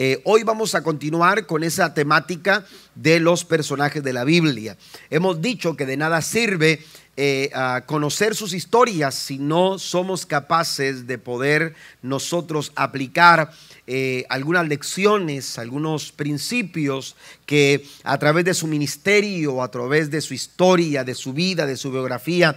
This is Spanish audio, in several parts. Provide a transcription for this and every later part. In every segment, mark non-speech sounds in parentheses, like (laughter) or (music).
Eh, hoy vamos a continuar con esa temática de los personajes de la Biblia. Hemos dicho que de nada sirve eh, conocer sus historias si no somos capaces de poder nosotros aplicar eh, algunas lecciones, algunos principios que a través de su ministerio, a través de su historia, de su vida, de su biografía,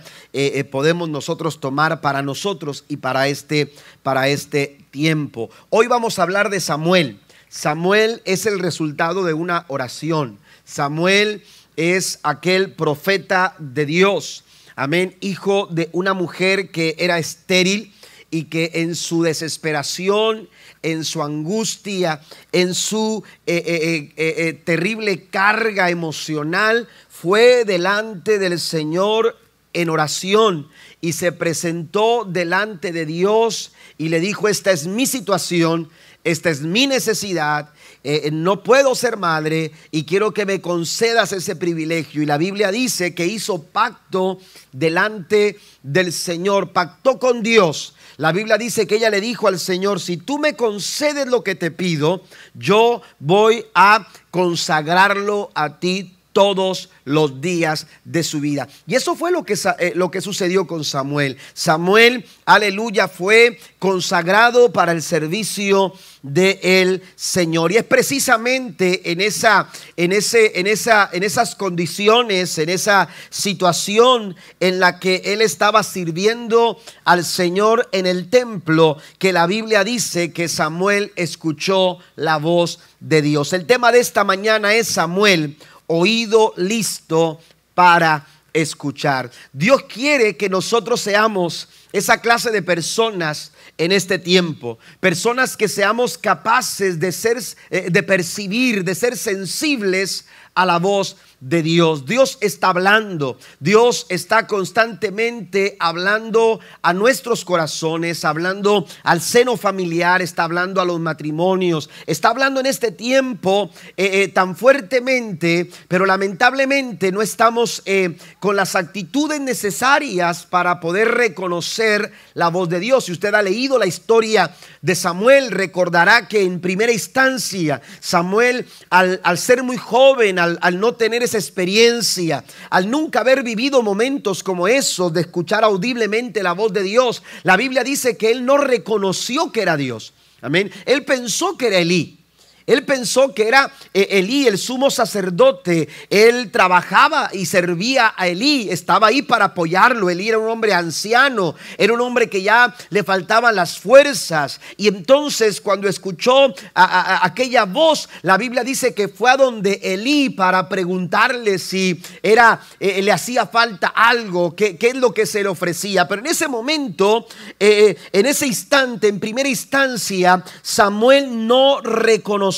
podemos nosotros tomar para nosotros y para este, para este tiempo. Hoy vamos a hablar de Samuel. Samuel es el resultado de una oración. Samuel es aquel profeta de Dios amén, hijo de una mujer que era estéril y que en su desesperación, en su angustia, en su eh, eh, eh, terrible carga emocional, fue delante del Señor en oración y se presentó delante de Dios y le dijo, esta es mi situación, esta es mi necesidad eh, no puedo ser madre y quiero que me concedas ese privilegio. Y la Biblia dice que hizo pacto delante del Señor, pactó con Dios. La Biblia dice que ella le dijo al Señor, si tú me concedes lo que te pido, yo voy a consagrarlo a ti todos los días de su vida. Y eso fue lo que, eh, lo que sucedió con Samuel. Samuel, aleluya, fue consagrado para el servicio del Señor. Y es precisamente en, esa, en, ese, en, esa, en esas condiciones, en esa situación en la que él estaba sirviendo al Señor en el templo, que la Biblia dice que Samuel escuchó la voz de Dios. El tema de esta mañana es Samuel oído listo para escuchar. Dios quiere que nosotros seamos esa clase de personas en este tiempo, personas que seamos capaces de ser eh, de percibir, de ser sensibles a la voz de Dios. Dios está hablando, Dios está constantemente hablando a nuestros corazones, hablando al seno familiar, está hablando a los matrimonios, está hablando en este tiempo eh, eh, tan fuertemente, pero lamentablemente no estamos eh, con las actitudes necesarias para poder reconocer la voz de Dios. Si usted ha leído la historia de Samuel, recordará que en primera instancia Samuel, al, ser muy joven, al, al no tener esa experiencia, al nunca haber vivido momentos como esos de escuchar audiblemente la voz de Dios, la Biblia dice que él no reconoció que era Dios. Amén. Él pensó que era Elí. Él pensó que era eh, Elí, el sumo sacerdote. Él trabajaba y servía a Elí. Estaba ahí para apoyarlo. Elí era un hombre anciano. Era un hombre que ya le faltaban las fuerzas. Y entonces cuando escuchó aquella voz, la Biblia dice que fue a donde Elí para preguntarle si era, eh, le hacía falta algo, qué, es lo que se le ofrecía. Pero en ese momento, eh, en ese instante, en primera instancia, Samuel no reconoció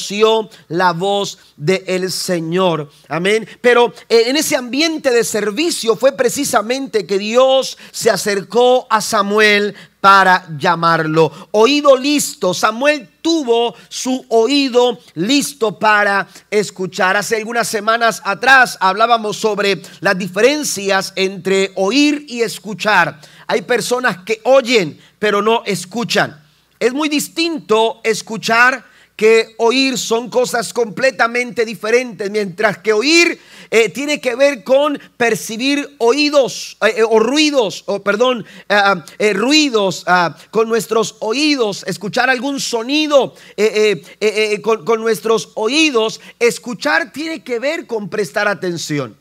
la voz del Señor. Amén. Pero eh, en ese ambiente de servicio fue precisamente que Dios se acercó a Samuel para llamarlo. Oído listo. Samuel tuvo su oído listo para escuchar. Hace algunas semanas atrás hablábamos sobre las diferencias entre oír y escuchar. Hay personas que oyen pero no escuchan. Es muy distinto escuchar que oír son cosas completamente diferentes, mientras que oír eh, tiene que ver con percibir oídos eh, eh, o ruidos, o perdón, ruidos ah, con nuestros oídos, escuchar algún sonido con, con nuestros oídos, escuchar tiene que ver con prestar atención.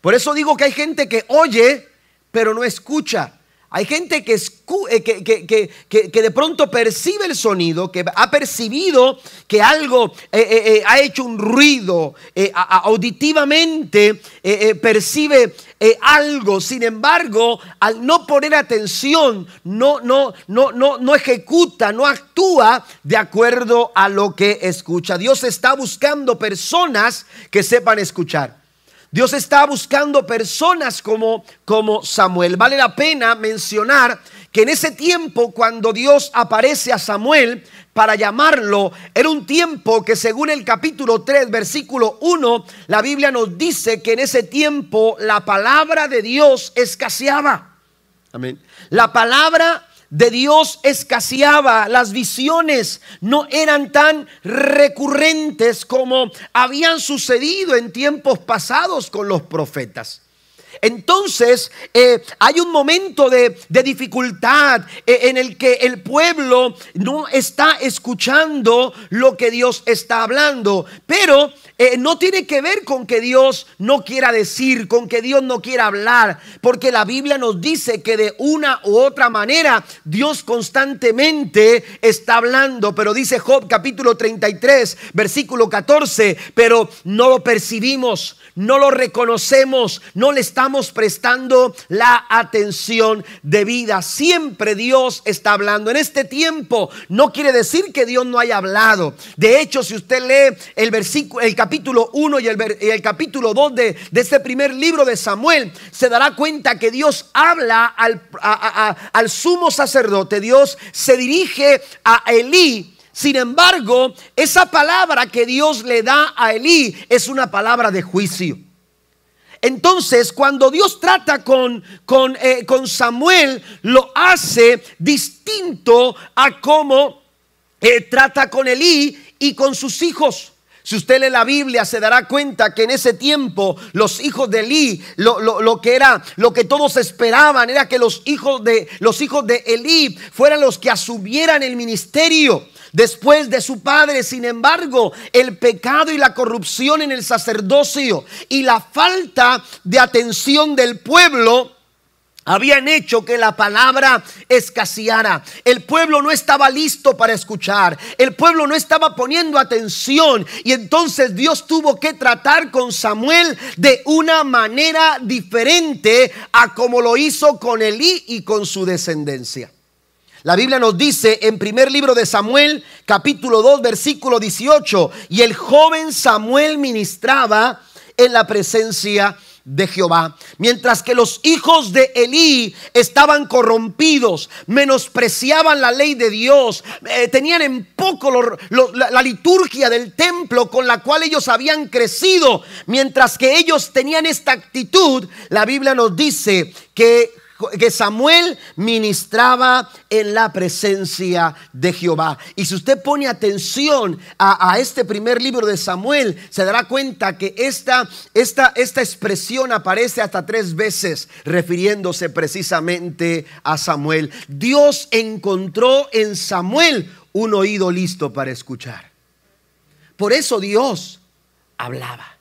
Por eso digo que hay gente que oye, pero no escucha. Hay gente eh, que, que, de pronto percibe el sonido, que ha percibido que algo eh, eh, ha hecho un ruido, auditivamente percibe algo, sin embargo, al no poner atención, no, no, no, no, no ejecuta, no actúa de acuerdo a lo que escucha. Dios está buscando personas que sepan escuchar. Dios está buscando personas como, como Samuel. Vale la pena mencionar que en ese tiempo cuando Dios aparece a Samuel para llamarlo, era un tiempo que según el capítulo 3, versículo 1, la Biblia nos dice que en ese tiempo la palabra de Dios escaseaba. Amén. La palabra de Dios escaseaba, las visiones no eran tan recurrentes como habían sucedido en tiempos pasados con los profetas. Entonces eh, hay un momento de, dificultad eh, en el que el pueblo no está escuchando lo que Dios está hablando, pero eh, no tiene que ver con que Dios no quiera decir, con que Dios no quiera hablar, porque la Biblia nos dice que de una u otra manera Dios constantemente está hablando, pero dice Job capítulo 33, versículo 14, pero no lo percibimos, no lo reconocemos, no le estamos prestando la atención debida. Siempre Dios está hablando. En este tiempo no quiere decir que Dios no haya hablado. De hecho, si usted lee el versículo, el capítulo 1 y el, capítulo 2 de, este primer libro de Samuel, se dará cuenta que Dios habla al, al sumo sacerdote. Dios se dirige a Elí sin embargo, esa palabra que Dios le da a Elí es una palabra de juicio. Entonces, cuando Dios trata con, con, eh, con Samuel, lo hace distinto a cómo eh, trata con Elí y con sus hijos. Si usted lee la Biblia se dará cuenta que en ese tiempo los hijos de Elí, lo, lo, que era, lo que todos esperaban era que los hijos de los hijos de Elí fueran los que asumieran el ministerio después de su padre. Sin embargo, el pecado y la corrupción en el sacerdocio y la falta de atención del pueblo habían hecho que la palabra escaseara. El pueblo no estaba listo para escuchar. El pueblo no estaba poniendo atención. Y entonces Dios tuvo que tratar con Samuel de una manera diferente a como lo hizo con Elí y con su descendencia. La Biblia nos dice en primer libro de Samuel, capítulo 2, versículo 18, y el joven Samuel ministraba en la presencia de Jehová. Mientras que los hijos de Elí estaban corrompidos, menospreciaban la ley de Dios, eh, tenían en poco la liturgia del templo con la cual ellos habían crecido. Mientras que ellos tenían esta actitud, la Biblia nos dice que que Samuel ministraba en la presencia de Jehová. Y si usted pone atención a, este primer libro de Samuel, se dará cuenta que esta, esta, esta expresión aparece hasta tres veces refiriéndose precisamente a Samuel. Dios encontró en Samuel un oído listo para escuchar. Por eso Dios hablaba.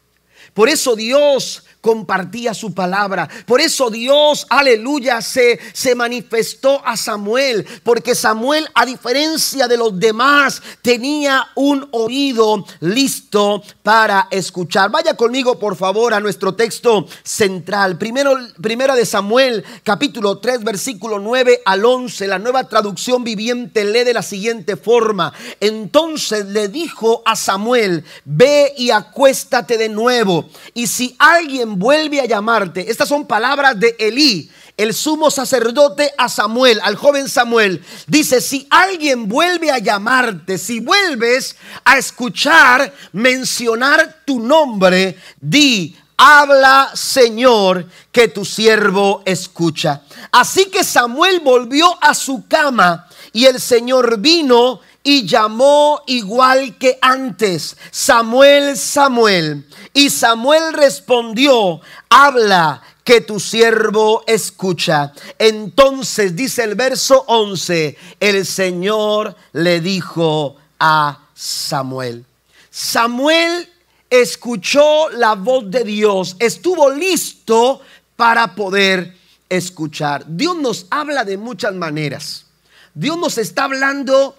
Por eso Dios compartía su palabra. Por eso Dios, aleluya, se, se manifestó a Samuel, porque Samuel, a diferencia de los demás, tenía un oído listo para escuchar. Vaya conmigo, por favor, a nuestro texto central. Primero, primera de Samuel, capítulo 3, versículo 9 al 11. La nueva traducción viviente lee de la siguiente forma. Entonces le dijo a Samuel, ve y acuéstate de nuevo. Y si alguien vuelve a llamarte. Estas son palabras de Elí, el sumo sacerdote a Samuel, al joven Samuel. Dice, si alguien vuelve a llamarte, si vuelves a escuchar mencionar tu nombre, di, habla Señor, que tu siervo escucha. Así que Samuel volvió a su cama y el Señor vino y llamó igual que antes, Samuel, Samuel. Y Samuel respondió, habla que tu siervo escucha. Entonces dice el verso 11, el Señor le dijo a Samuel. Samuel escuchó la voz de Dios, estuvo listo para poder escuchar. Dios nos habla de muchas maneras. Dios nos está hablando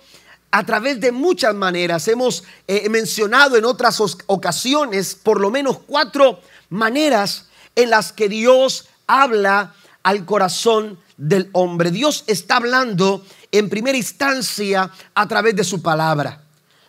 a través de muchas maneras. Hemos eh, mencionado en otras ocasiones por lo menos cuatro maneras en las que Dios habla al corazón del hombre. Dios está hablando en primera instancia a través de su palabra.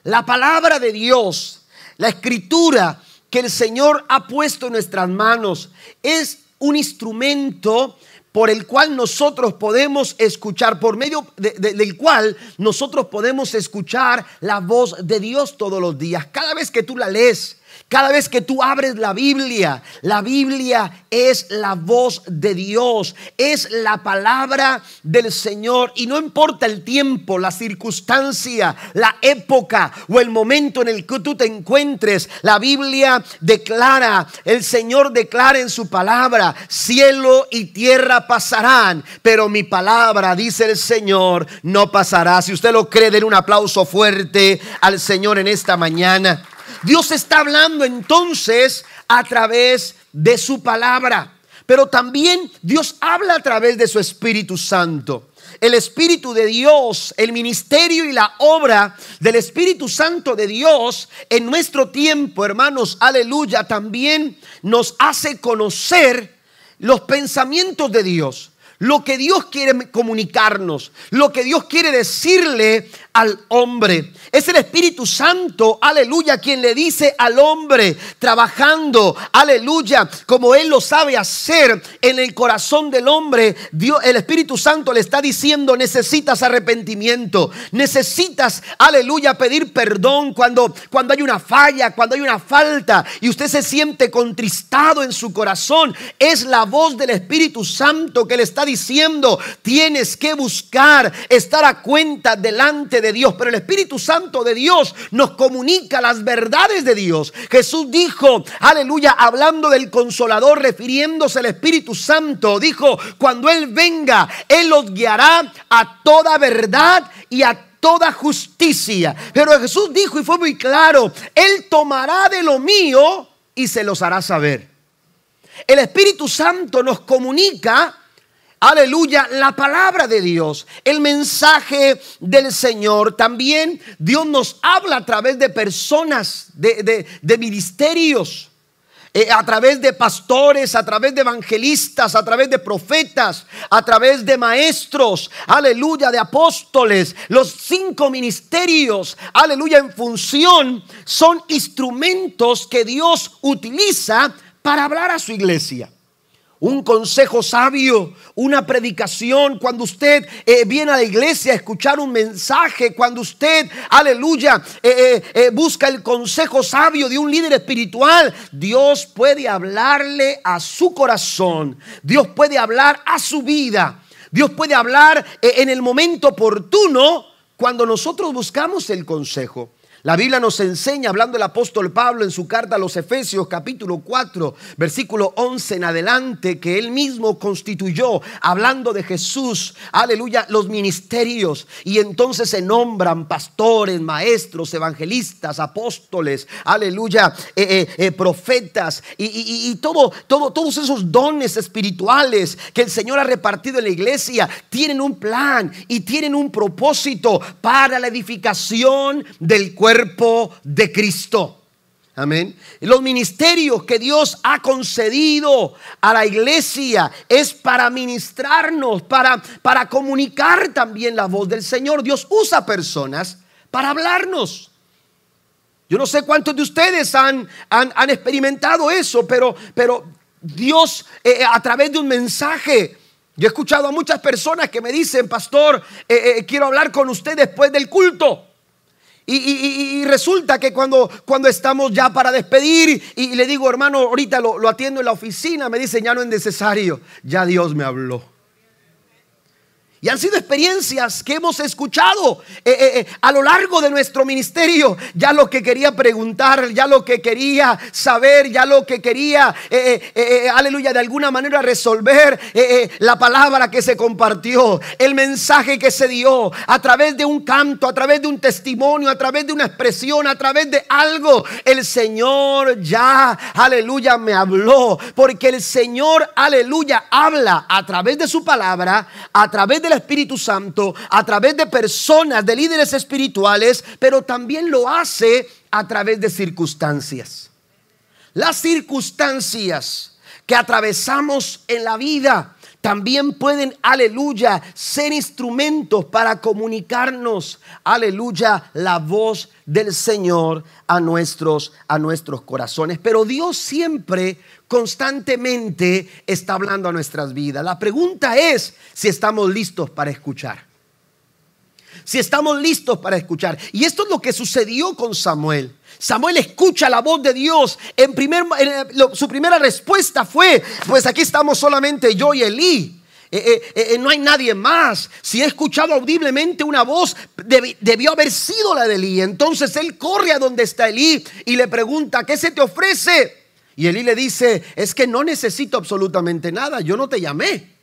La palabra de Dios, la escritura que el Señor ha puesto en nuestras manos es un instrumento por el cual nosotros podemos escuchar, por medio del cual nosotros podemos escuchar la voz de Dios todos los días. Cada vez que tú la lees, Cada vez que tú abres la Biblia, la Biblia es la voz de Dios, es la palabra del Señor. Y no importa el tiempo, la circunstancia, la época o el momento en el que tú te encuentres, la Biblia declara, el Señor declara en su palabra, cielo y tierra pasarán, pero mi palabra, dice el Señor, no pasará. Si usted lo cree, den un aplauso fuerte al Señor en esta mañana. Dios está hablando entonces a través de su palabra, pero también Dios habla a través de su Espíritu Santo. El Espíritu de Dios, el ministerio y la obra del Espíritu Santo de Dios en nuestro tiempo, hermanos, aleluya, también nos hace conocer los pensamientos de Dios lo que Dios quiere comunicarnos, lo que Dios quiere decirle al hombre. Es el Espíritu Santo, aleluya, quien le dice al hombre, trabajando, aleluya, como Él lo sabe hacer en el corazón del hombre. Dios, el Espíritu Santo le está diciendo, necesitas arrepentimiento, necesitas, aleluya, pedir perdón cuando, cuando hay una falla, cuando hay una falta y usted se siente contristado en su corazón. Es la voz del Espíritu Santo que le está diciendo, tienes que buscar, estar a cuenta delante de Dios, pero el Espíritu Santo de Dios nos comunica las verdades de Dios. Jesús dijo, aleluya, hablando del consolador, refiriéndose al Espíritu Santo, dijo, cuando Él venga, Él los guiará a toda verdad y a toda justicia. Pero Jesús dijo y fue muy claro, Él tomará de lo mío y se los hará saber. El Espíritu Santo nos comunica Aleluya, la palabra de Dios, el mensaje del Señor. También Dios nos habla a través de personas, de, ministerios, eh, a través de pastores, a través de evangelistas, a través de profetas, a través de maestros, aleluya, de apóstoles. Los cinco ministerios, aleluya, en función son instrumentos que Dios utiliza para hablar a su iglesia un consejo sabio, una predicación, cuando usted eh, viene a la iglesia a escuchar un mensaje, cuando usted, aleluya, eh, eh, busca el consejo sabio de un líder espiritual, Dios puede hablarle a su corazón, Dios puede hablar a su vida, Dios puede hablar en el momento oportuno cuando nosotros buscamos el consejo. La Biblia nos enseña, hablando el apóstol Pablo en su carta a los Efesios capítulo 4, versículo 11 en adelante, que él mismo constituyó, hablando de Jesús, aleluya, los ministerios. Y entonces se nombran pastores, maestros, evangelistas, apóstoles, aleluya, eh, eh, eh, profetas y, todo, todo, todos esos dones espirituales que el Señor ha repartido en la iglesia tienen un plan y tienen un propósito para la edificación del cuerpo de Cristo. Amén. Los ministerios que Dios ha concedido a la iglesia es para ministrarnos, para, para comunicar también la voz del Señor. Dios usa personas para hablarnos. Yo no sé cuántos de ustedes han, han, experimentado eso, pero, pero Dios eh, eh, a través de un mensaje, yo he escuchado a muchas personas que me dicen, pastor, eh, quiero hablar con usted después del culto. Y, resulta que cuando, cuando estamos ya para despedir y, le digo, hermano, ahorita lo, lo atiendo en la oficina, me dice, ya no es necesario, ya Dios me habló. Y han sido experiencias que hemos escuchado eh, eh, eh, a lo largo de nuestro ministerio. Ya lo que quería preguntar, ya lo que quería saber, ya lo que quería, aleluya, de alguna manera resolver la palabra que se compartió, el mensaje que se dio a través de un canto, a través de un testimonio, a través de una expresión, a través de algo. El Señor ya, aleluya, me habló. Porque el Señor, aleluya, habla a través de su palabra, a través de del Espíritu Santo a través de personas, de líderes espirituales, pero también lo hace a través de circunstancias. Las circunstancias que atravesamos en la vida también pueden, aleluya, ser instrumentos para comunicarnos, aleluya, la voz del Señor a nuestros, a nuestros corazones. Pero Dios siempre, constantemente, está hablando a nuestras vidas. La pregunta es si estamos listos para escuchar. si estamos listos para escuchar. Y esto es lo que sucedió con Samuel. Samuel escucha la voz de Dios. En primer, su primera respuesta fue, pues aquí estamos solamente yo y Elí. Eh, eh, eh, no hay nadie más. Si he escuchado audiblemente una voz, debió haber sido la de Elí. Entonces él corre a donde está Elí y le pregunta, ¿qué se te ofrece? Y Elí le dice, es que no necesito absolutamente nada, yo no te llamé.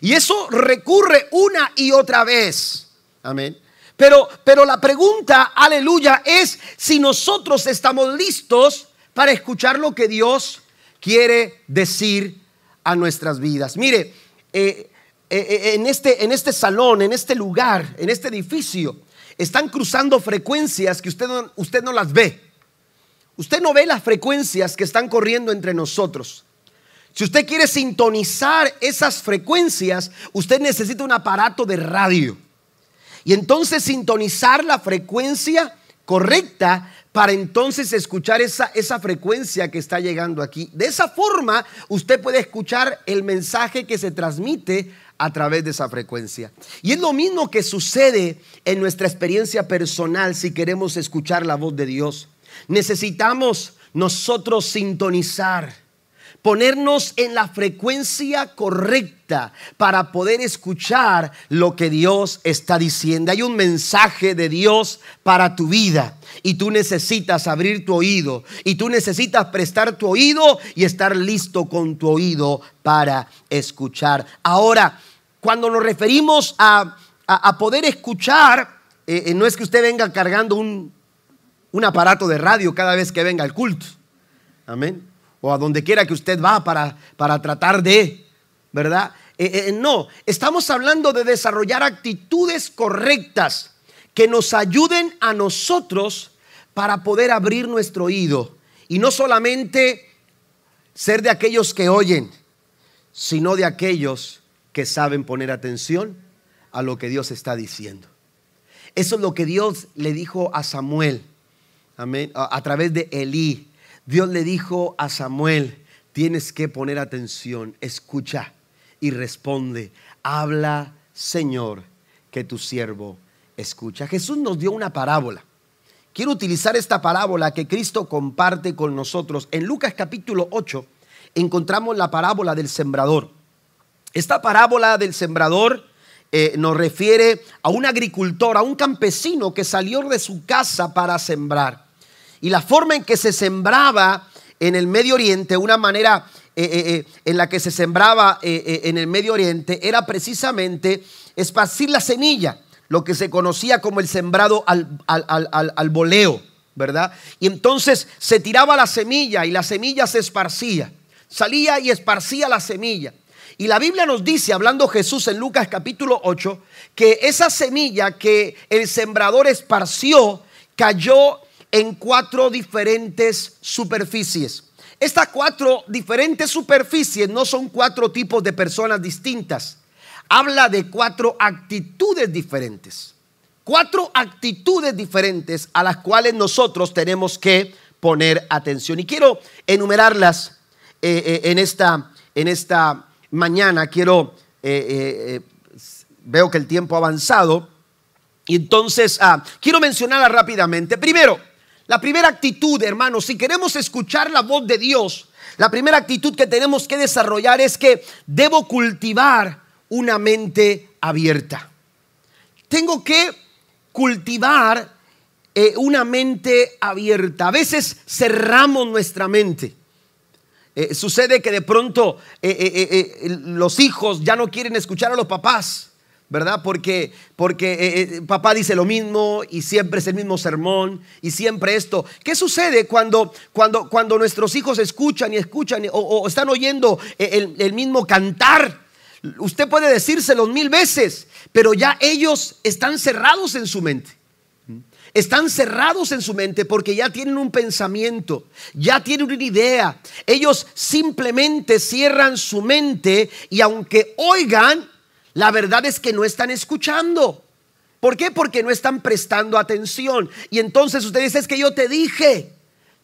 Y eso recurre una y otra vez. Amén. Pero, pero la pregunta, aleluya, es si nosotros estamos listos para escuchar lo que Dios quiere decir a nuestras vidas. Mire, eh, eh, eh, en, este, en este salón, en este lugar, en este edificio, están cruzando frecuencias que usted usted no las ve. Usted no ve las frecuencias que están corriendo entre nosotros. Si usted quiere sintonizar esas frecuencias, usted necesita un aparato de radio. Y entonces sintonizar la frecuencia correcta para entonces escuchar esa, esa frecuencia que está llegando aquí. De esa forma, usted puede escuchar el mensaje que se transmite a través de esa frecuencia. Y es lo mismo que sucede en nuestra experiencia personal si queremos escuchar la voz de Dios. Necesitamos nosotros sintonizar ponernos en la frecuencia correcta para poder escuchar lo que Dios está diciendo. Hay un mensaje de Dios para tu vida y tú necesitas abrir tu oído y tú necesitas prestar tu oído y estar listo con tu oído para escuchar. Ahora, cuando nos referimos a, poder escuchar, eh, eh, no es que usted venga cargando un, un aparato de radio cada vez que venga al culto. Amén o a donde quiera que usted va para, para tratar de, ¿verdad? Eh, eh, no, estamos hablando de desarrollar actitudes correctas que nos ayuden a nosotros para poder abrir nuestro oído y no solamente ser de aquellos que oyen, sino de aquellos que saben poner atención a lo que Dios está diciendo. Eso es lo que Dios le dijo a Samuel, amén, a, través de Elí. Dios le dijo a Samuel, tienes que poner atención, escucha y responde, habla Señor, que tu siervo escucha. Jesús nos dio una parábola. Quiero utilizar esta parábola que Cristo comparte con nosotros. En Lucas capítulo 8 encontramos la parábola del sembrador. Esta parábola del sembrador eh, nos refiere a un agricultor, a un campesino que salió de su casa para sembrar y la forma en que se sembraba en el Medio Oriente, una manera eh, eh, eh, en la que se sembraba en el Medio Oriente, era precisamente esparcir la semilla, lo que se conocía como el sembrado al, al, voleo, ¿verdad? Y entonces se tiraba la semilla y la semilla se esparcía, salía y esparcía la semilla. Y la Biblia nos dice, hablando Jesús en Lucas capítulo 8, que esa semilla que el sembrador esparció cayó en cuatro diferentes superficies. Estas cuatro diferentes superficies no son cuatro tipos de personas distintas. Habla de cuatro actitudes diferentes. Cuatro actitudes diferentes a las cuales nosotros tenemos que poner atención. Y quiero enumerarlas eh, eh, en, esta, en esta mañana. Quiero, eh, veo que el tiempo ha avanzado. Y entonces ah, quiero mencionarlas rápidamente. Primero, la primera actitud, hermanos, si queremos escuchar la voz de Dios, la primera actitud que tenemos que desarrollar es que debo cultivar una mente abierta. Tengo que cultivar eh, una mente abierta. A veces cerramos nuestra mente. Eh, sucede que de pronto eh, los hijos ya no quieren escuchar a los papás. ¿Verdad? Porque, porque eh, eh, papá dice lo mismo y siempre es el mismo sermón y siempre esto. ¿Qué sucede cuando, cuando, cuando nuestros hijos escuchan y escuchan o, están oyendo el, el, mismo cantar? Usted puede decírselos mil veces, pero ya ellos están cerrados en su mente. Están cerrados en su mente porque ya tienen un pensamiento, ya tienen una idea. Ellos simplemente cierran su mente y aunque oigan, la verdad es que no están escuchando. ¿Por qué? Porque no están prestando atención. Y entonces usted dice, es que yo te dije,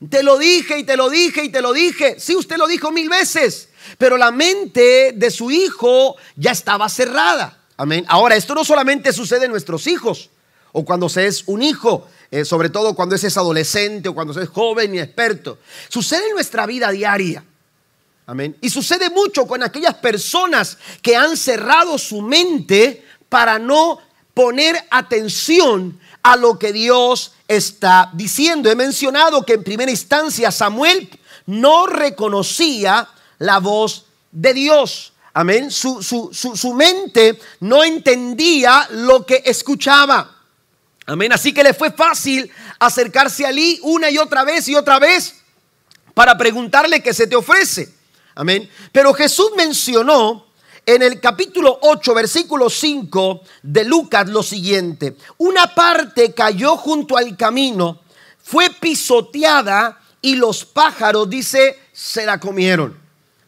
te lo dije y te lo dije y te lo dije. Sí, usted lo dijo mil veces, pero la mente de su hijo ya estaba cerrada. Amén. Ahora, esto no solamente sucede en nuestros hijos. o cuando se es un hijo, eh, sobre todo cuando es adolescente o cuando se es joven y experto. Sucede en nuestra vida diaria. Amén. Y sucede mucho con aquellas personas que han cerrado su mente para no poner atención a lo que Dios está diciendo. He mencionado que en primera instancia Samuel no reconocía la voz de Dios. Amén. Su, su, mente no entendía lo que escuchaba. Amén. Así que le fue fácil acercarse a Lee una y otra vez y otra vez para preguntarle qué se te ofrece. Amén. Pero Jesús mencionó en el capítulo 8, versículo 5 de Lucas lo siguiente. Una parte cayó junto al camino, fue pisoteada y los pájaros, dice, se la comieron.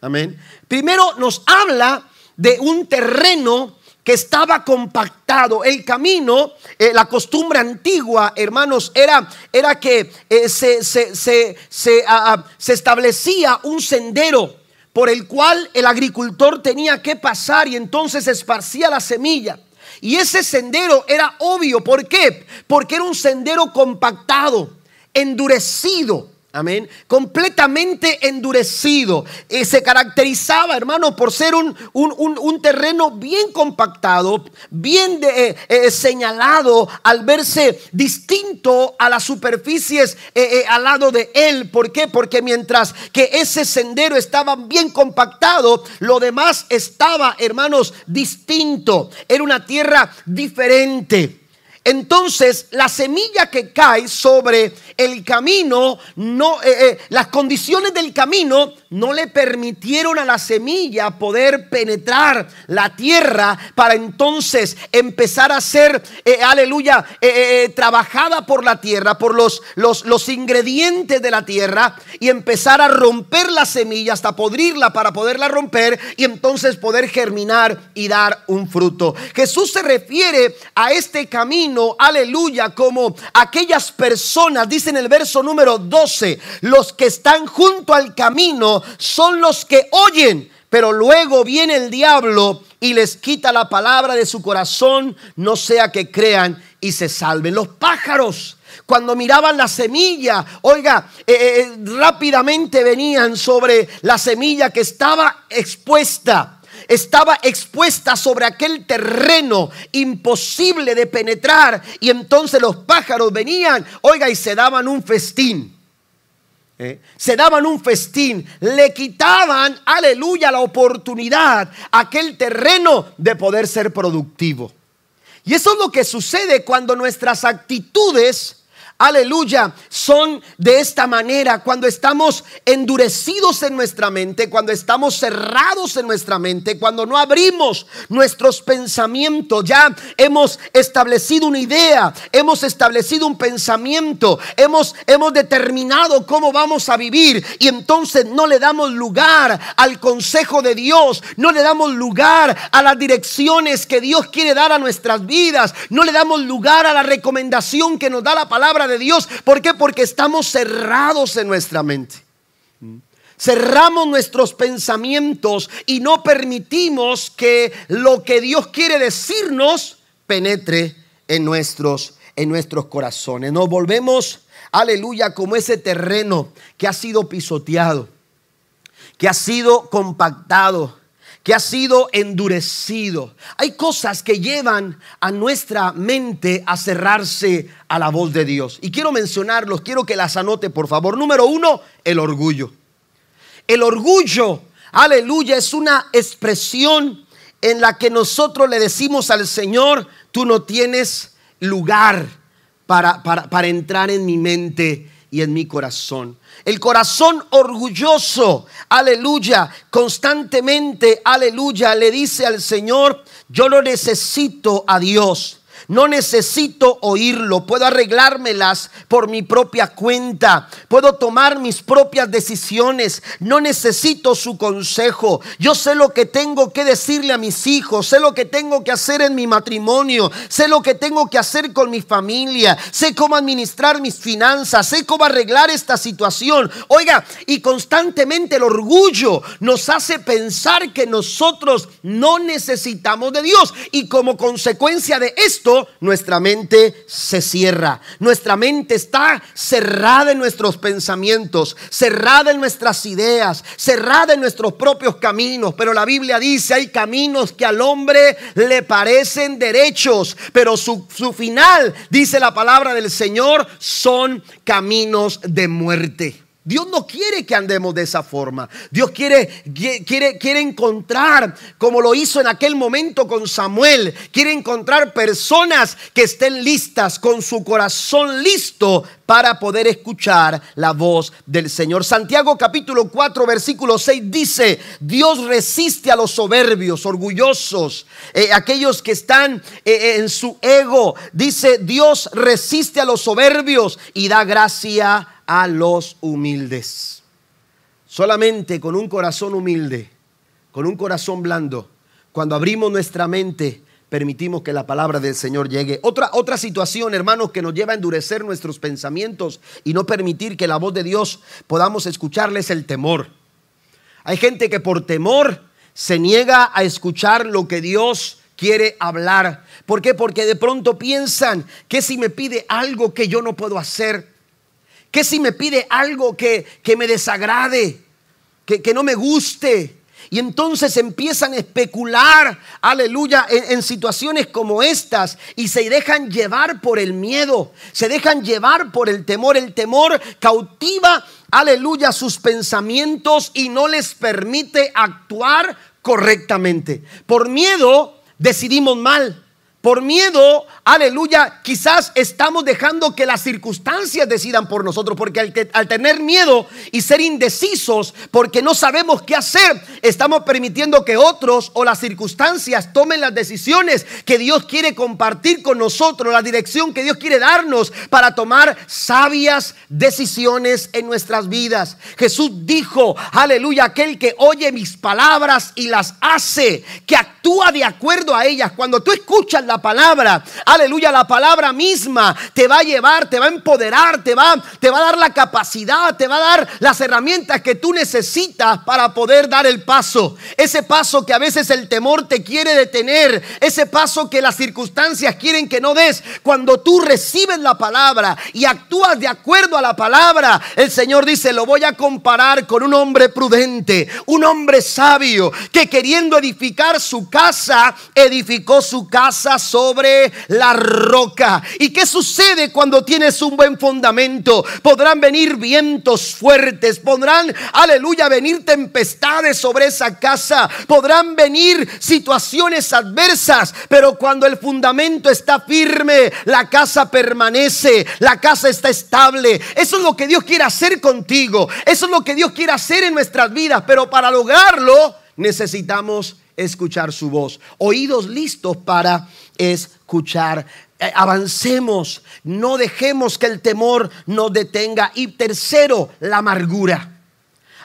Amén. Primero nos habla de un terreno que estaba compactado. El camino, eh, la costumbre antigua, hermanos, era, era que eh, se, se, ah, ah, se, establecía un sendero por el cual el agricultor tenía que pasar y entonces esparcía la semilla. Y ese sendero era obvio. ¿Por qué? Porque era un sendero compactado, endurecido. Amén. Completamente endurecido. Eh, se caracterizaba, hermano, por ser un, un, terreno bien compactado, bien eh, eh, señalado, al verse distinto a las superficies al lado de él. ¿Por qué? Porque mientras que ese sendero estaba bien compactado, lo demás estaba, hermanos, distinto. Era una tierra diferente. Entonces, la semilla que cae sobre el camino, no, eh, eh, las condiciones del camino no le permitieron a la semilla poder penetrar la tierra para entonces empezar a ser, eh, aleluya, trabajada por la tierra, por los, los, los ingredientes de la tierra y empezar a romper la semilla hasta podrirla para poderla romper y entonces poder germinar y dar un fruto. Jesús se refiere a este camino, aleluya, como aquellas personas, dice en el verso número 12, los que están junto al camino son los que oyen, pero luego viene el diablo y les quita la palabra de su corazón, no sea que crean y se salven. Los pájaros cuando miraban la semilla, oiga, eh, eh, eh, rápidamente venían sobre la semilla que estaba expuesta estaba expuesta sobre aquel terreno imposible de penetrar y entonces los pájaros venían, oiga, y se daban un festín. ¿Eh? Se daban un festín, le quitaban, aleluya, la oportunidad aquel terreno de poder ser productivo. Y eso es lo que sucede cuando nuestras actitudes aleluya, son de esta manera, cuando estamos endurecidos en nuestra mente, cuando estamos cerrados en nuestra mente, cuando no abrimos nuestros pensamientos, ya hemos establecido una idea, hemos establecido un pensamiento, hemos, hemos determinado cómo vamos a vivir y entonces no le damos lugar al consejo de Dios, no le damos lugar a las direcciones que Dios quiere dar a nuestras vidas, no le damos lugar a la recomendación que nos da la palabra de Dios. ¿Por qué? Porque estamos cerrados en nuestra mente. Cerramos nuestros pensamientos y no permitimos que lo que Dios quiere decirnos penetre en nuestros, en nuestros corazones. Nos volvemos, aleluya, como ese terreno que ha sido pisoteado, que ha sido compactado, que ha sido endurecido. Hay cosas que llevan a nuestra mente a cerrarse a la voz de Dios. Y quiero mencionarlos, quiero que las anote por favor. Número uno, el orgullo. El orgullo, aleluya, es una expresión en la que nosotros le decimos al Señor, tú no tienes lugar para, para, para entrar en mi mente y en mi corazón. El corazón orgulloso, aleluya, constantemente, aleluya, le dice al Señor, yo lo necesito a Dios. No necesito oírlo, puedo arreglármelas por mi propia cuenta, puedo tomar mis propias decisiones, no necesito su consejo. Yo sé lo que tengo que decirle a mis hijos, sé lo que tengo que hacer en mi matrimonio, sé lo que tengo que hacer con mi familia, sé cómo administrar mis finanzas, sé cómo arreglar esta situación. Oiga, y constantemente el orgullo nos hace pensar que nosotros no necesitamos de Dios. Y como consecuencia de esto, nuestra mente se cierra. Nuestra mente está cerrada en nuestros pensamientos, cerrada en nuestras ideas, cerrada en nuestros propios caminos. Pero la Biblia dice, hay caminos que al hombre le parecen derechos, pero su, su final, dice la palabra del Señor, son caminos de muerte. Dios no quiere que andemos de esa forma. Dios quiere, quiere, quiere encontrar, como lo hizo en aquel momento con Samuel, quiere encontrar personas que estén listas, con su corazón listo para poder escuchar la voz del Señor. Santiago capítulo 4, versículo 6 dice, Dios resiste a los soberbios, orgullosos, eh, aquellos que están eh, eh, en su ego. Dice, Dios resiste a los soberbios y da gracia a los humildes. Solamente con un corazón humilde, con un corazón blando, cuando abrimos nuestra mente, permitimos que la palabra del Señor llegue. Otra, otra situación, hermanos, que nos lleva a endurecer nuestros pensamientos y no permitir que la voz de Dios podamos escucharles el temor. Hay gente que por temor se niega a escuchar lo que Dios quiere hablar. ¿Por qué? Porque de pronto piensan que si me pide algo que yo no puedo hacer, ¿Qué si me pide algo que, me desagrade, que, que, no me guste? Y entonces empiezan a especular, aleluya, en, en, situaciones como estas y se dejan llevar por el miedo, se dejan llevar por el temor. El temor cautiva, aleluya, sus pensamientos y no les permite actuar correctamente. Por miedo decidimos mal. Por miedo, aleluya, quizás estamos dejando que las circunstancias decidan por nosotros, porque al, tener miedo y ser indecisos, porque no sabemos qué hacer, estamos permitiendo que otros o las circunstancias tomen las decisiones que Dios quiere compartir con nosotros, la dirección que Dios quiere darnos para tomar sabias decisiones en nuestras vidas. Jesús dijo, aleluya, aquel que oye mis palabras y las hace, que actúa de acuerdo a ellas. Cuando tú escuchas la palabra, aleluya, la palabra misma te va a llevar, te va a empoderar, te va, te va a dar la capacidad, te va a dar las herramientas que tú necesitas para poder dar el paso. Ese paso que a veces el temor te quiere detener, ese paso que las circunstancias quieren que no des. Cuando tú recibes la palabra y actúas de acuerdo a la palabra, el Señor dice, lo voy a comparar con un hombre prudente, un hombre sabio, que queriendo edificar su casa, edificó su casa sobre la roca. ¿Y qué sucede cuando tienes un buen fundamento? Podrán venir vientos fuertes, podrán, aleluya, venir tempestades sobre esa casa, podrán venir situaciones adversas, pero cuando el fundamento está firme, la casa permanece, la casa está estable. Eso es lo que Dios quiere hacer contigo, eso es lo que Dios quiere hacer en nuestras vidas, pero para lograrlo necesitamos escuchar su voz. Oídos listos para escuchar. Eh, avancemos, no dejemos que el temor nos detenga. Y tercero, la amargura.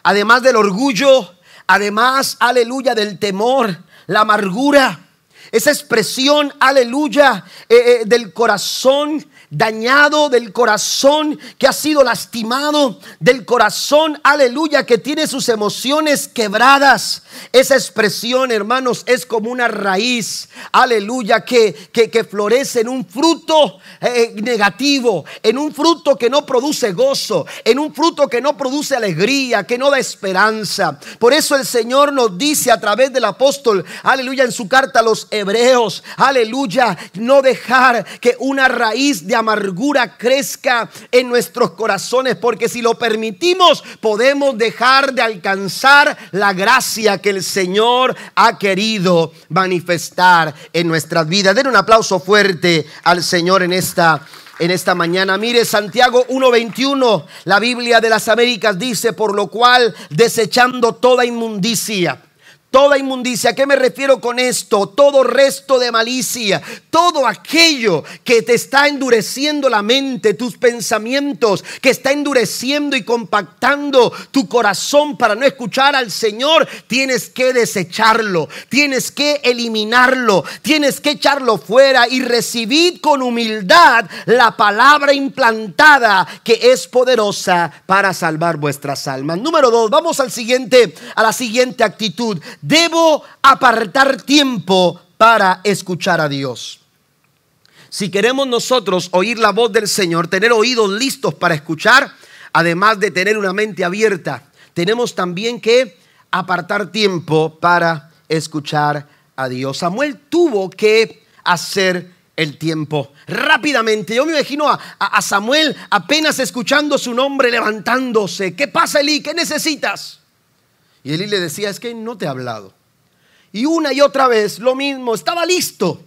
Además del orgullo, además, aleluya, del temor, la amargura. Esa expresión, aleluya, eh, eh, del corazón dañado, del corazón que ha sido lastimado, del corazón, aleluya, que tiene sus emociones quebradas. Esa expresión, hermanos, es como una raíz, aleluya, que, que, florece en un fruto eh, negativo, en un fruto que no produce gozo, en un fruto que no produce alegría, que no da esperanza. Por eso el Señor nos dice a través del apóstol, aleluya, en su carta a los hebreos, aleluya, no dejar que una raíz de amargura crezca en nuestros corazones, porque si lo permitimos podemos dejar de alcanzar la gracia que el Señor ha querido manifestar en nuestras vidas. Den un aplauso fuerte al Señor en esta en esta mañana. Mire Santiago 1:21, la Biblia de las Américas dice, por lo cual desechando toda inmundicia Toda inmundicia, ¿a qué me refiero con esto? Todo resto de malicia, todo aquello que te está endureciendo la mente, tus pensamientos, que está endureciendo y compactando tu corazón para no escuchar al Señor, tienes que desecharlo, tienes que eliminarlo, tienes que echarlo fuera y recibir con humildad la palabra implantada que es poderosa para salvar vuestras almas. Número dos, vamos al siguiente, a la siguiente actitud Debo apartar tiempo para escuchar a Dios. si queremos nosotros oír la voz del Señor, tener oídos listos para escuchar, además de tener una mente abierta, tenemos también que apartar tiempo para escuchar a Dios. Samuel tuvo que hacer el tiempo rápidamente. Yo me imagino a, Samuel apenas escuchando su nombre levantándose. ¿Qué pasa, Eli? ¿Qué necesitas? Y Eli le decía, es que no te he hablado. Y una y otra vez lo mismo, estaba listo.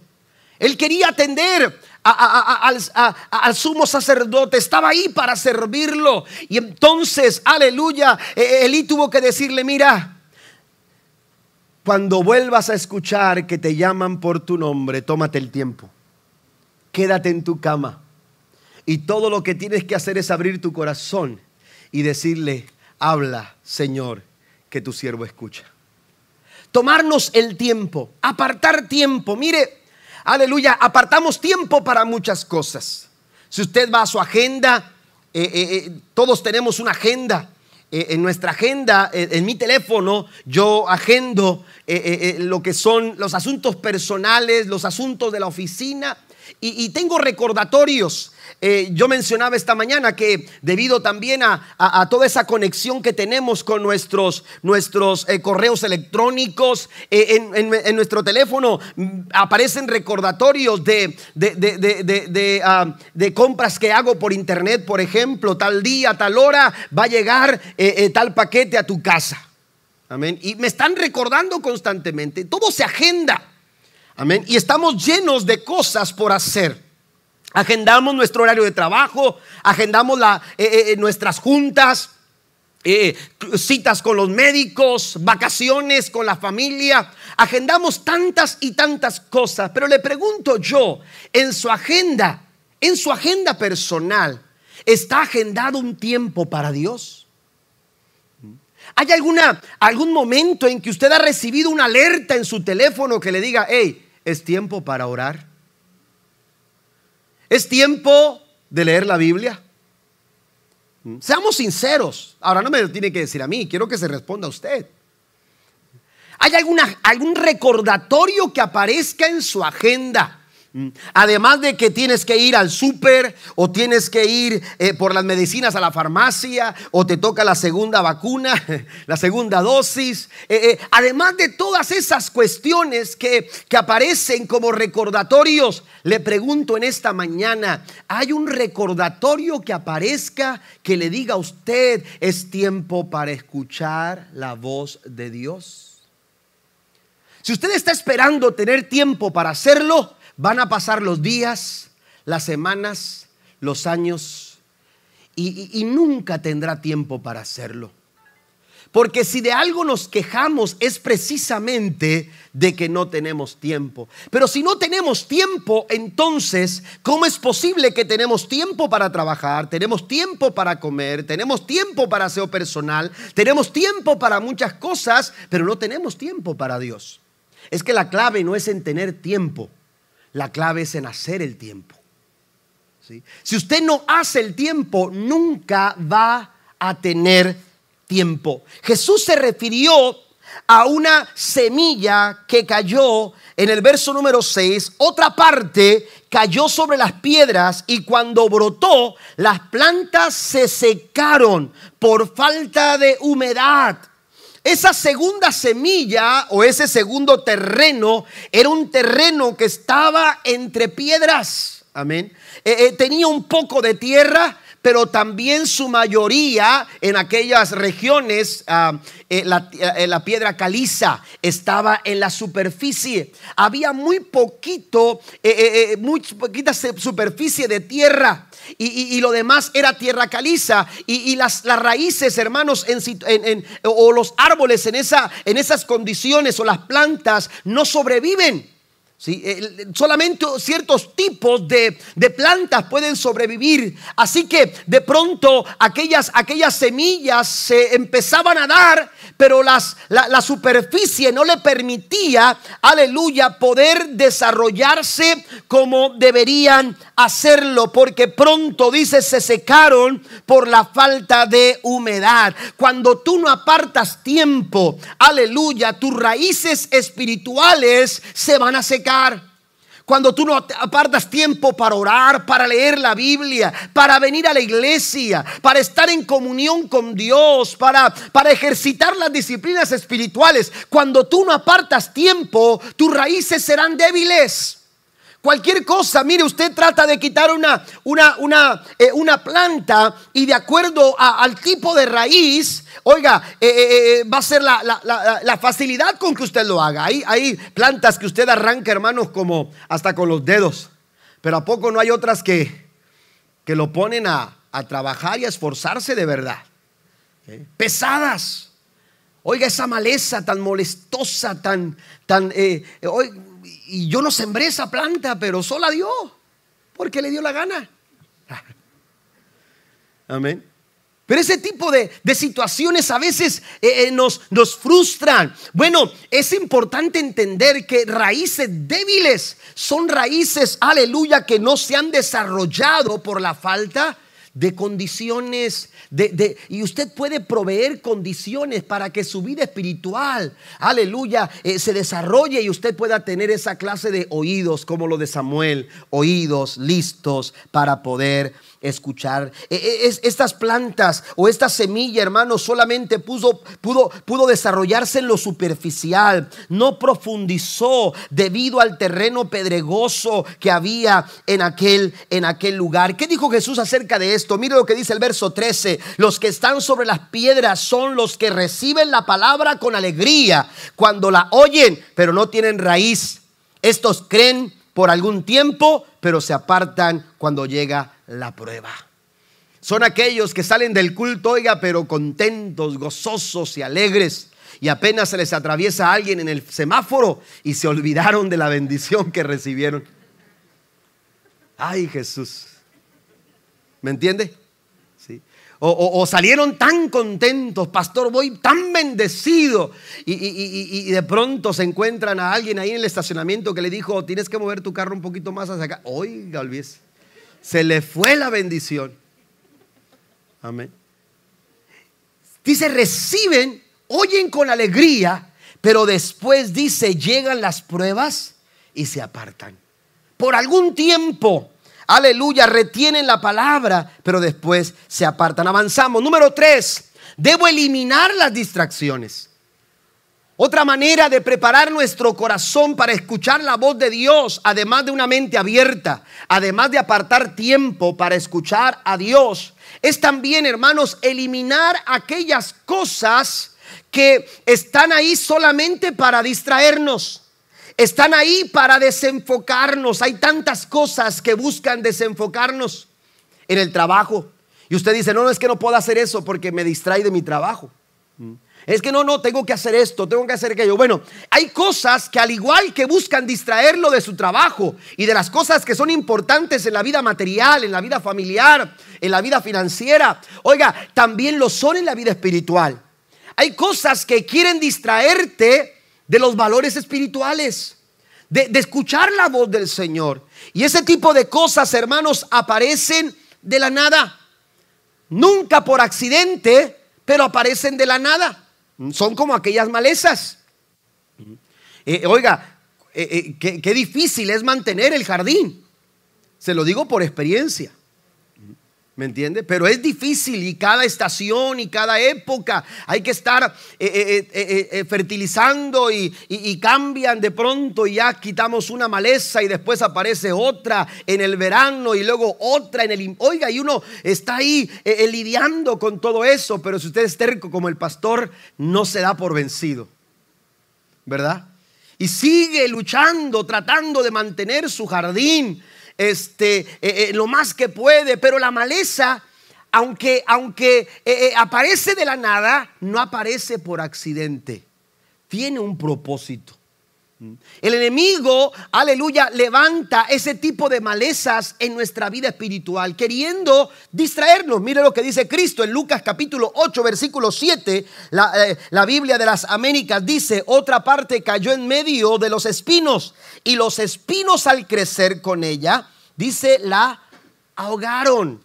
Él quería atender al, sumo sacerdote, estaba ahí para servirlo. Y entonces, aleluya, e, e, Elí tuvo que decirle, mira, cuando vuelvas a escuchar que te llaman por tu nombre, tómate el tiempo. Quédate en tu cama. Y todo lo que tienes que hacer es abrir tu corazón y decirle, habla, Señor, que tu siervo escucha. Tomarnos el tiempo, apartar tiempo. Mire, aleluya, apartamos tiempo para muchas cosas. Si usted va a su agenda, eh, eh, eh, todos tenemos una agenda. en nuestra agenda, en mi teléfono, yo agendo lo que son los asuntos personales, los asuntos de la oficina y, tengo recordatorios. Eh, yo mencionaba esta mañana que debido también a, toda esa conexión que tenemos con nuestros, nuestros eh, correos electrónicos, eh, en, nuestro teléfono mm, aparecen recordatorios de, de, ah, de, compras que hago por internet, por ejemplo, tal día, tal hora va a llegar tal paquete a tu casa. Amén. Y me están recordando constantemente. Todo se agenda. Amén. Y estamos llenos de cosas por hacer. Agendamos nuestro horario de trabajo, agendamos eh, eh, eh, nuestras juntas, citas con los médicos, vacaciones con la familia. Agendamos tantas y tantas cosas. Pero le pregunto yo, en su agenda, en su agenda personal, ¿está agendado un tiempo para Dios? ¿Hay alguna, algún momento en que usted ha recibido una alerta en su teléfono que le diga, hey, es tiempo para orar. Es tiempo de leer la Biblia. Mm, seamos sinceros. Ahora no me lo tiene que decir a mí, quiero que se responda a usted. ¿Hay alguna, algún recordatorio que aparezca en su agenda? Mm. Además de que tienes que ir al súper o tienes que ir eh, por las medicinas a la farmacia o te toca la segunda vacuna, (laughs) la segunda dosis. Eh, eh, además de todas esas cuestiones que, que aparecen como recordatorios, le pregunto en esta mañana, ¿hay un recordatorio que aparezca que le diga a usted es tiempo para escuchar la voz de Dios? Si usted está esperando tener tiempo para hacerlo, Van a pasar los días, las semanas, los años y, nunca tendrá tiempo para hacerlo. Porque si de algo nos quejamos es precisamente de que no tenemos tiempo. Pero si no tenemos tiempo, entonces, ¿cómo es posible que tenemos tiempo para trabajar, tenemos tiempo para comer, tenemos tiempo para aseo personal, tenemos tiempo para muchas cosas, pero no tenemos tiempo para Dios? Es que la clave no es en tener tiempo, la clave es en hacer el tiempo. Si usted no hace el tiempo, nunca va a tener tiempo. Jesús se refirió a una semilla que cayó en el verso número 6, otra parte cayó sobre las piedras y cuando brotó, las plantas se secaron por falta de humedad. Esa segunda semilla o ese segundo terreno era un terreno que estaba entre piedras. Amén. Eh, eh, tenía un poco de tierra, pero también su mayoría en aquellas regiones, ah, eh, la, piedra caliza estaba en la superficie. Había muy poquito, muy poquita superficie de tierra y, lo demás era tierra caliza. Y, las, raíces, hermanos, en, o los árboles en, esa, en esas condiciones o las plantas no sobreviven. Solamente ciertos tipos de, plantas pueden sobrevivir. Así que de pronto aquellas, aquellas semillas se empezaban a dar, pero las, la, la, superficie no le permitía, aleluya, poder desarrollarse como deberían hacerlo porque pronto, dice, se secaron por la falta de humedad. Cuando tú no apartas tiempo, aleluya, tus raíces espirituales se van a secar. Cuando tú no apartas tiempo para orar, para leer la Biblia, para venir a la iglesia, para estar en comunión con Dios, para, para ejercitar las disciplinas espirituales. Cuando tú no apartas tiempo, tus raíces serán débiles. Cualquier cosa, mire, usted trata de quitar una, una, una, eh, una planta y de acuerdo al tipo de raíz, oiga, eh, eh, va a ser la, la, facilidad con que usted lo haga. Hay, hay plantas que usted arranca, hermanos, como hasta con los dedos. Pero ¿a poco no hay otras que, que lo ponen a, a trabajar y a esforzarse de verdad? Pesadas. Oiga, esa maleza tan molestosa, tan, tan, y yo no sembré esa planta, pero sola dio, porque le dio la gana. (laughs) Amén. Pero ese tipo de, situaciones a veces eh, eh, nos, nos frustran. Bueno, es importante entender que raíces débiles son raíces, aleluya, que no se han desarrollado por la falta de condiciones, de, y usted puede proveer condiciones para que su vida espiritual, aleluya, eh, se desarrolle y usted pueda tener esa clase de oídos como lo de Samuel, oídos listos para poder escuchar. E, e, estas plantas o esta semilla, hermano, solamente pudo, pudo, desarrollarse en lo superficial, no profundizó debido al terreno pedregoso que había en aquel, en aquel lugar. ¿Qué dijo Jesús acerca de esto? Mire lo que dice el verso 13. Los que están sobre las piedras son los que reciben la palabra con alegría cuando la oyen, pero no tienen raíz. Estos creen por algún tiempo, pero se apartan cuando llega la prueba. Son aquellos que salen del culto, oiga, pero contentos, gozosos y alegres. Y apenas se les atraviesa alguien en el semáforo y se olvidaron de la bendición que recibieron. Ay, Jesús. ¿Me entiende? ¿Sí? O, salieron tan contentos, pastor, voy tan bendecido. Y, y, de pronto se encuentran a alguien ahí en el estacionamiento que le dijo, tienes que mover tu carro un poquito más hacia acá. Oiga, olvídese se le fue la bendición. Amén. Dice, reciben, oyen con alegría, pero después dice, llegan las pruebas y se apartan. Por algún tiempo, aleluya, retienen la palabra, pero después se apartan. Avanzamos. Número tres, debo eliminar las distracciones. Otra manera de preparar nuestro corazón para escuchar la voz de Dios, además de una mente abierta, además de apartar tiempo para escuchar a Dios, es también, hermanos, eliminar aquellas cosas que están ahí solamente para distraernos. Están ahí para desenfocarnos. Hay tantas cosas que buscan desenfocarnos en el trabajo. Y usted dice, no, no es que no puedo hacer eso porque me distrae de mi trabajo. Es que no, no, tengo que hacer esto, tengo que hacer aquello. Bueno, hay cosas que al igual que buscan distraerlo de su trabajo y de las cosas que son importantes en la vida material, en la vida familiar, en la vida financiera, oiga, también lo son en la vida espiritual. Hay cosas que quieren distraerte de los valores espirituales, de, de escuchar la voz del Señor. Y ese tipo de cosas, hermanos, aparecen de la nada. Nunca por accidente, pero aparecen de la nada. Son como aquellas malezas. Eh, oiga, eh, eh, qué, difícil es mantener el jardín. Se lo digo por experiencia. ¿Me entiende? Pero es difícil y cada estación y cada época hay que estar fertilizando y, y, cambian de pronto y ya quitamos una maleza y después aparece otra en el verano y luego otra en el... Oiga, y uno está ahí lidiando con todo eso, pero si usted es terco como el pastor, no se da por vencido. ¿Verdad? Y sigue luchando, tratando de mantener su jardín este, eh, eh, lo más que puede, pero la maleza, aunque, aunque eh, aparece de la nada, no aparece por accidente, tiene un propósito. El enemigo, aleluya, levanta ese tipo de malezas en nuestra vida espiritual, queriendo distraernos. Mire lo que dice Cristo en Lucas capítulo 8, versículo 7. La, la, Biblia de las Américas dice, otra parte cayó en medio de los espinos y los espinos al crecer con ella, dice, la ahogaron.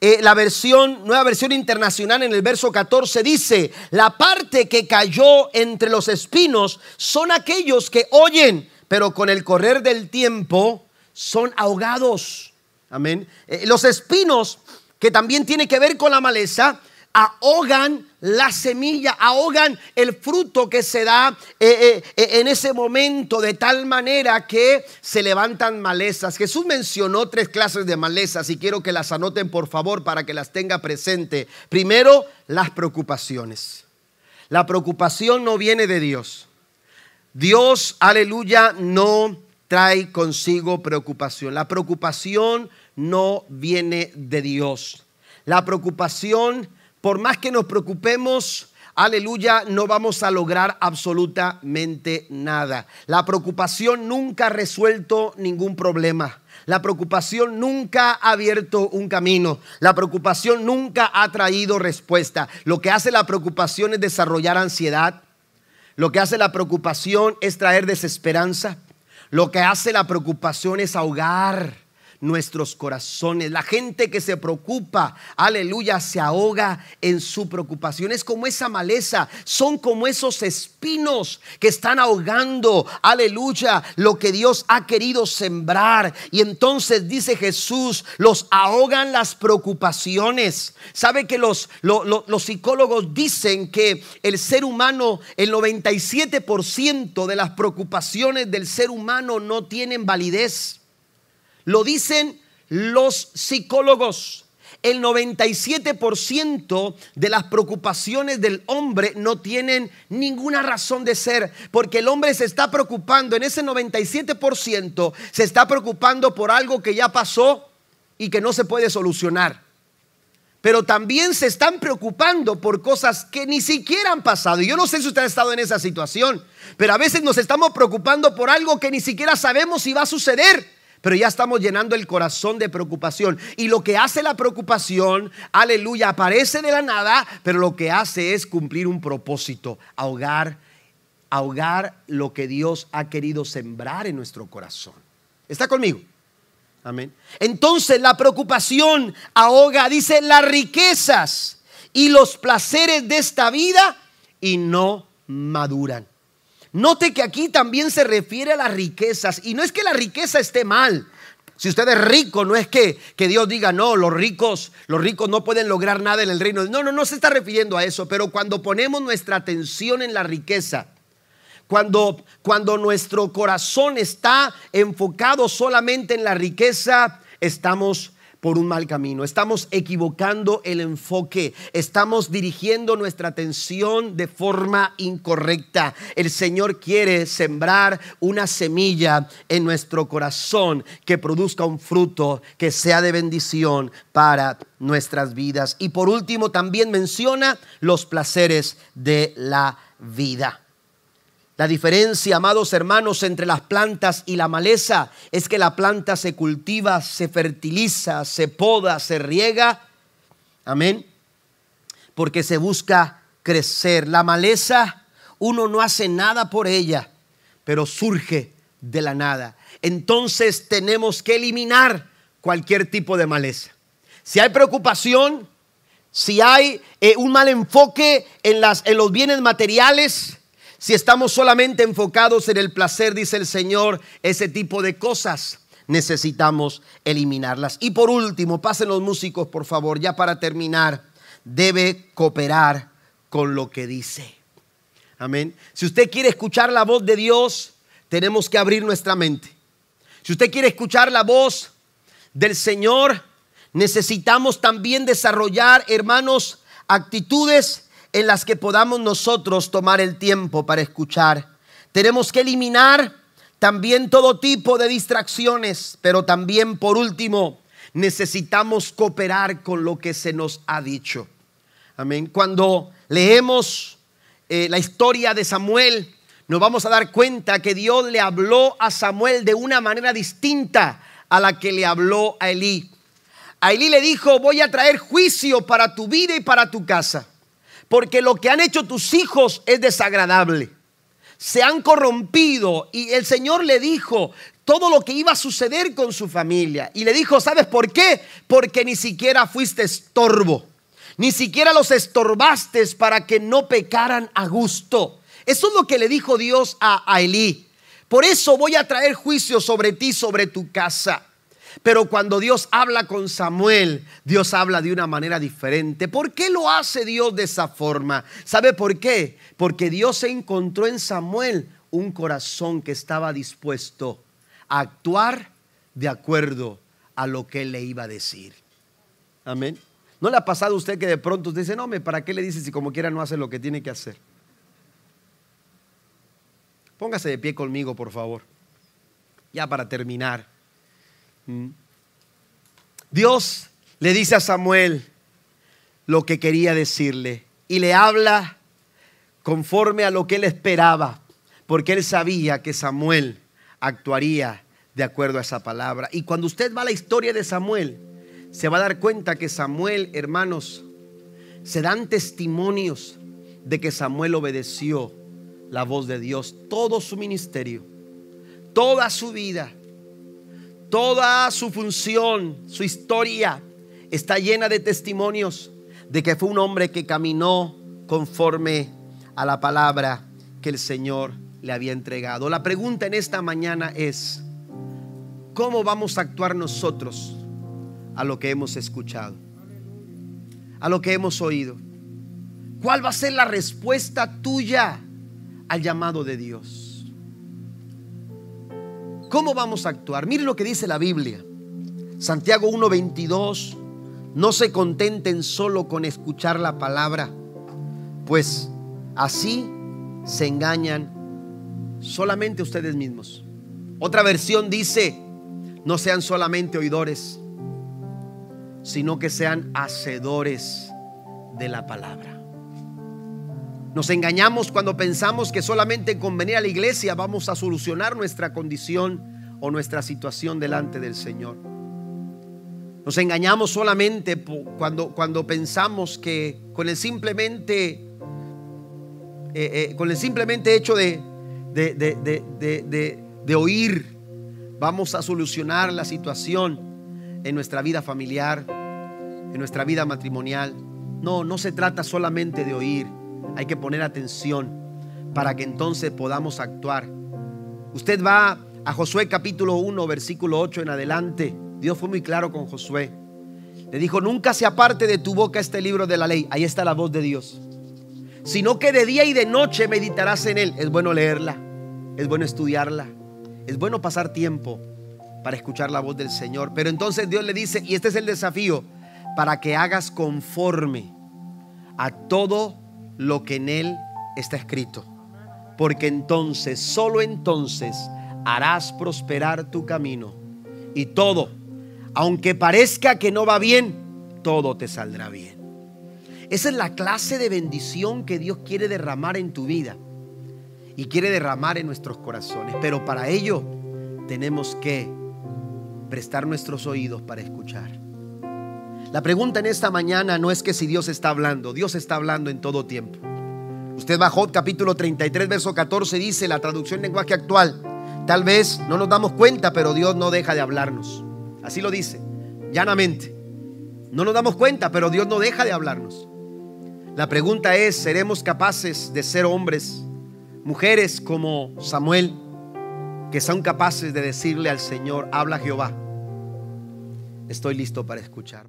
Eh, la versión, nueva versión internacional en el verso 14 dice, la parte que cayó entre los espinos son aquellos que oyen, pero con el correr del tiempo son ahogados. Amén. Eh, los espinos, que también tiene que ver con la maleza, ahogan la semilla, ahogan el fruto que se da eh, eh, en ese momento de tal manera que se levantan malezas. Jesús mencionó tres clases de malezas y quiero que las anoten por favor para que las tenga presente. Primero, las preocupaciones. La preocupación no viene de Dios. Dios, aleluya, no trae consigo preocupación. La preocupación no viene de Dios. La preocupación por más que nos preocupemos, aleluya, no vamos a lograr absolutamente nada. La preocupación nunca ha resuelto ningún problema. La preocupación nunca ha abierto un camino. La preocupación nunca ha traído respuesta. Lo que hace la preocupación es desarrollar ansiedad. Lo que hace la preocupación es traer desesperanza. Lo que hace la preocupación es ahogar nuestros corazones. La gente que se preocupa, aleluya, se ahoga en su preocupación. Es como esa maleza, son como esos espinos que están ahogando, aleluya, lo que Dios ha querido sembrar. Y entonces dice Jesús, los ahogan las preocupaciones. ¿Sabe que los, los psicólogos dicen que el ser humano, el 97% de las preocupaciones del ser humano no tienen validez? Lo dicen los psicólogos. El 97% de las preocupaciones del hombre no tienen ninguna razón de ser, porque el hombre se está preocupando, en ese 97% se está preocupando por algo que ya pasó y que no se puede solucionar. Pero también se están preocupando por cosas que ni siquiera han pasado. Y yo no sé si usted ha estado en esa situación, pero a veces nos estamos preocupando por algo que ni siquiera sabemos si va a suceder pero ya estamos llenando el corazón de preocupación. Y lo que hace la preocupación, aleluya, aparece de la nada, pero lo que hace es cumplir un propósito, ahogar, ahogar lo que Dios ha querido sembrar en nuestro corazón. ¿Está conmigo? Amén. Entonces la preocupación ahoga, dice, las riquezas y los placeres de esta vida y no maduran. Note que aquí también se refiere a las riquezas. Y no es que la riqueza esté mal. Si usted es rico, no es que, que, Dios diga, no, los ricos, los ricos no pueden lograr nada en el reino. No, no, no se está refiriendo a eso. Pero cuando ponemos nuestra atención en la riqueza, cuando, cuando nuestro corazón está enfocado solamente en la riqueza, estamos por un mal camino. Estamos equivocando el enfoque. Estamos dirigiendo nuestra atención de forma incorrecta. El Señor quiere sembrar una semilla en nuestro corazón que produzca un fruto que sea de bendición para nuestras vidas. Y por último también menciona los placeres de la vida. La diferencia, amados hermanos, entre las plantas y la maleza es que la planta se cultiva, se fertiliza, se poda, se riega. Amén. Porque se busca crecer. La maleza, uno no hace nada por ella, pero surge de la nada. Entonces tenemos que eliminar cualquier tipo de maleza. Si hay preocupación, si hay eh, un mal enfoque en, en los bienes materiales, si estamos solamente enfocados en el placer, dice el Señor, ese tipo de cosas necesitamos eliminarlas. Y por último, pasen los músicos, por favor, ya para terminar, debe cooperar con lo que dice. Amén. Si usted quiere escuchar la voz de Dios, tenemos que abrir nuestra mente. Si usted quiere escuchar la voz del Señor, necesitamos también desarrollar, hermanos, actitudes en las que podamos nosotros tomar el tiempo para escuchar. Tenemos que eliminar también todo tipo de distracciones, pero también por último necesitamos cooperar con lo que se nos ha dicho. Amén. Cuando leemos eh, la historia de Samuel, nos vamos a dar cuenta que Dios le habló a Samuel de una manera distinta a la que le habló a Elí. A Elí le dijo, voy a traer juicio para tu vida y para tu casa porque lo que han hecho tus hijos es desagradable. Se han corrompido y el Señor le dijo todo lo que iba a suceder con su familia. Y le dijo, ¿sabes por qué? Porque ni siquiera fuiste estorbo. Ni siquiera los estorbaste para que no pecaran a gusto. Eso es lo que le dijo Dios a, Elí. Por eso voy a traer juicio sobre ti, sobre tu casa. Pero cuando Dios habla con Samuel, Dios habla de una manera diferente. ¿Por qué lo hace Dios de esa forma? ¿Sabe por qué? Porque Dios se encontró en Samuel un corazón que estaba dispuesto a actuar de acuerdo a lo que él le iba a decir. Amén. ¿No le ha pasado a usted que de pronto dice, no, ¿para qué le dice si como quiera no hace lo que tiene que hacer? Póngase de pie conmigo, por favor. Ya para terminar. Dios le dice a Samuel lo que quería decirle y le habla conforme a lo que él esperaba, porque él sabía que Samuel actuaría de acuerdo a esa palabra. Y cuando usted va a la historia de Samuel, se va a dar cuenta que Samuel, hermanos, se dan testimonios de que Samuel obedeció la voz de Dios todo su ministerio, toda su vida, toda su función, su historia está llena de testimonios de que fue un hombre que caminó conforme a la palabra que el Señor le había entregado. La pregunta en esta mañana es, ¿cómo vamos a actuar nosotros a lo que hemos escuchado? A lo que hemos oído. ¿Cuál va a ser la respuesta tuya al llamado de Dios? ¿Cómo vamos a actuar? Mire lo que dice la Biblia. Santiago 1:22, no se contenten solo con escuchar la palabra, pues así se engañan solamente ustedes mismos. Otra versión dice, no sean solamente oidores, sino que sean hacedores de la palabra. Nos engañamos cuando pensamos que solamente con venir a la iglesia vamos a solucionar nuestra condición o nuestra situación delante del Señor. Nos engañamos solamente cuando, cuando pensamos que con el simplemente, eh, eh, con el simplemente hecho de, de, oír, vamos a solucionar la situación en nuestra vida familiar, en nuestra vida matrimonial. No, no se trata solamente de oír, hay que poner atención para que entonces podamos actuar. Usted va a Josué capítulo 1, versículo 8 en adelante. Dios fue muy claro con Josué. Le dijo, nunca se aparte de tu boca este libro de la ley. Ahí está la voz de Dios. Sino que de día y de noche meditarás en él. Es bueno leerla es bueno estudiarla, es bueno pasar tiempo para escuchar la voz del Señor. Pero entonces Dios le dice, y este es el desafío, para que hagas conforme a todo lo que en Él está escrito. Porque entonces, solo entonces, harás prosperar tu camino. Y todo, aunque parezca que no va bien, todo te saldrá bien. Esa es la clase de bendición que Dios quiere derramar en tu vida y quiere derramar en nuestros corazones. Pero para ello tenemos que prestar nuestros oídos para escuchar. La pregunta en esta mañana no es que si Dios está hablando, Dios está hablando en todo tiempo. Usted bajó capítulo 33, verso 14, dice la traducción lenguaje actual. Tal vez no nos damos cuenta, pero Dios no deja de hablarnos. Así lo dice, llanamente. No nos damos cuenta, pero Dios no deja de hablarnos. La pregunta es, ¿seremos capaces de ser hombres mujeres como Samuel, que son capaces de decirle al Señor, habla Jehová, estoy listo para escuchar.